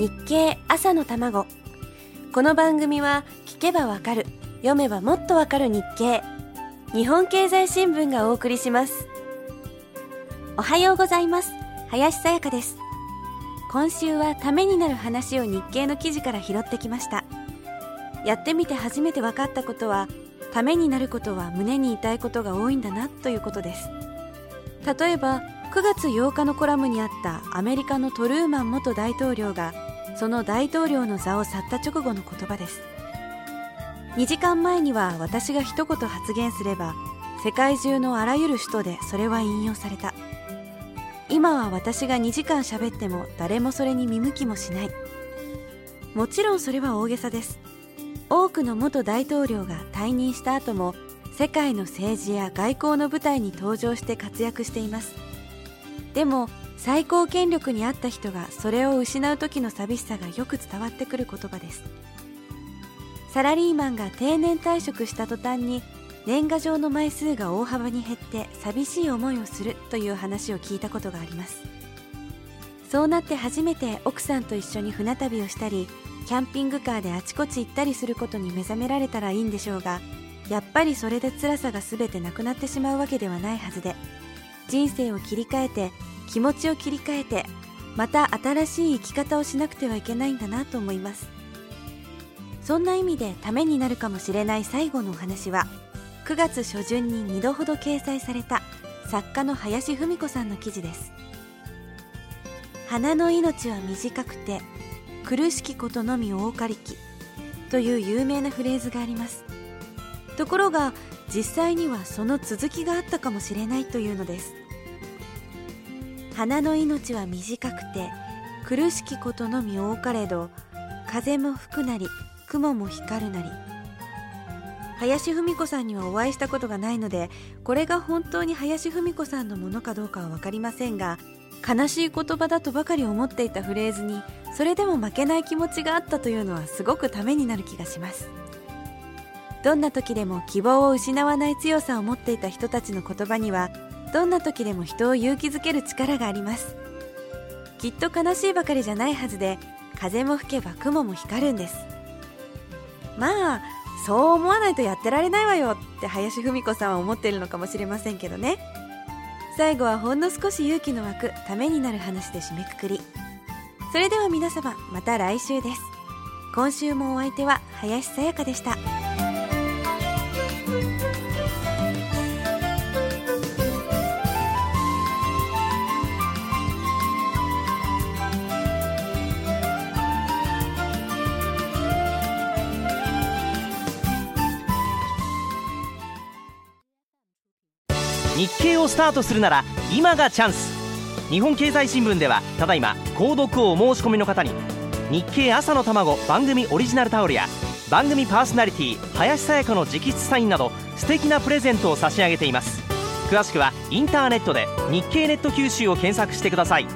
日経朝の卵。この番組は聞けばわかる読めばもっとわかる日経。日本経済新聞がお送りします。おはようございます。林さやかです。今週はためになる話を日経の記事から拾ってきました。やってみて初めて分かったことはためになることは胸に痛いことが多いんだなということです。例えば9月8日のコラムにあったアメリカのトルーマン元大統領がその大統領の座を去った直後の言葉です。2時間前には私が一言発言すれば世界中のあらゆる首都でそれは引用された。今は私が2時間喋っても誰もそれに見向きもしない。もちろんそれは大げさです。多くの元大統領が退任した後も世界の政治や外交の舞台に登場して活躍しています。でも最高権力にあった人がそれを失う時の寂しさがよく伝わってくる言葉です。サラリーマンが定年退職した途端に年賀状の枚数が大幅に減って寂しい思いをするという話を聞いたことがあります。そうなって初めて奥さんと一緒に船旅をしたりキャンピングカーであちこち行ったりすることに目覚められたらいいんでしょうがやっぱりそれで辛さが全てなくなってしまうわけではないはずで人生を切り替えて気持ちを切り替えてまた新しい生き方をしなくてはいけないんだなと思います。そんな意味でためになるかもしれない最後のお話は9月初旬に2度ほど掲載された作家の林芙美子さんの記事です。花の命は短くて苦しきことのみ大かりきという有名なフレーズがあります。ところが実際にはその続きがあったかもしれないというのです。花の命は短くて苦しきことのみ多かれど風も吹くなり雲も光るなり。林芙美子さんにはお会いしたことがないのでこれが本当に林芙美子さんのものかどうかは分かりませんが悲しい言葉だとばかり思っていたフレーズにそれでも負けない気持ちがあったというのはすごくためになる気がします。どんな時でも希望を失わない強さを持っていた人たちの言葉にはどんな時でも人を勇気づける力があります。きっと悲しいばかりじゃないはずで風も吹けば雲も光るんです。まあそう思わないとやってられないわよって林芙美子さんは思ってるのかもしれませんけどね。最後はほんの少し勇気の湧くためになる話で締めくくり。それでは皆様また来週です。今週もお相手は林さやかでした。日経をスタートするなら今がチャンス。日本経済新聞ではただいま購読をお申し込みの方に日経朝の卵番組オリジナルタオルや番組パーソナリティ林さやかの直筆サインなど素敵なプレゼントを差し上げています。詳しくはインターネットで日経ネット九州を検索してください。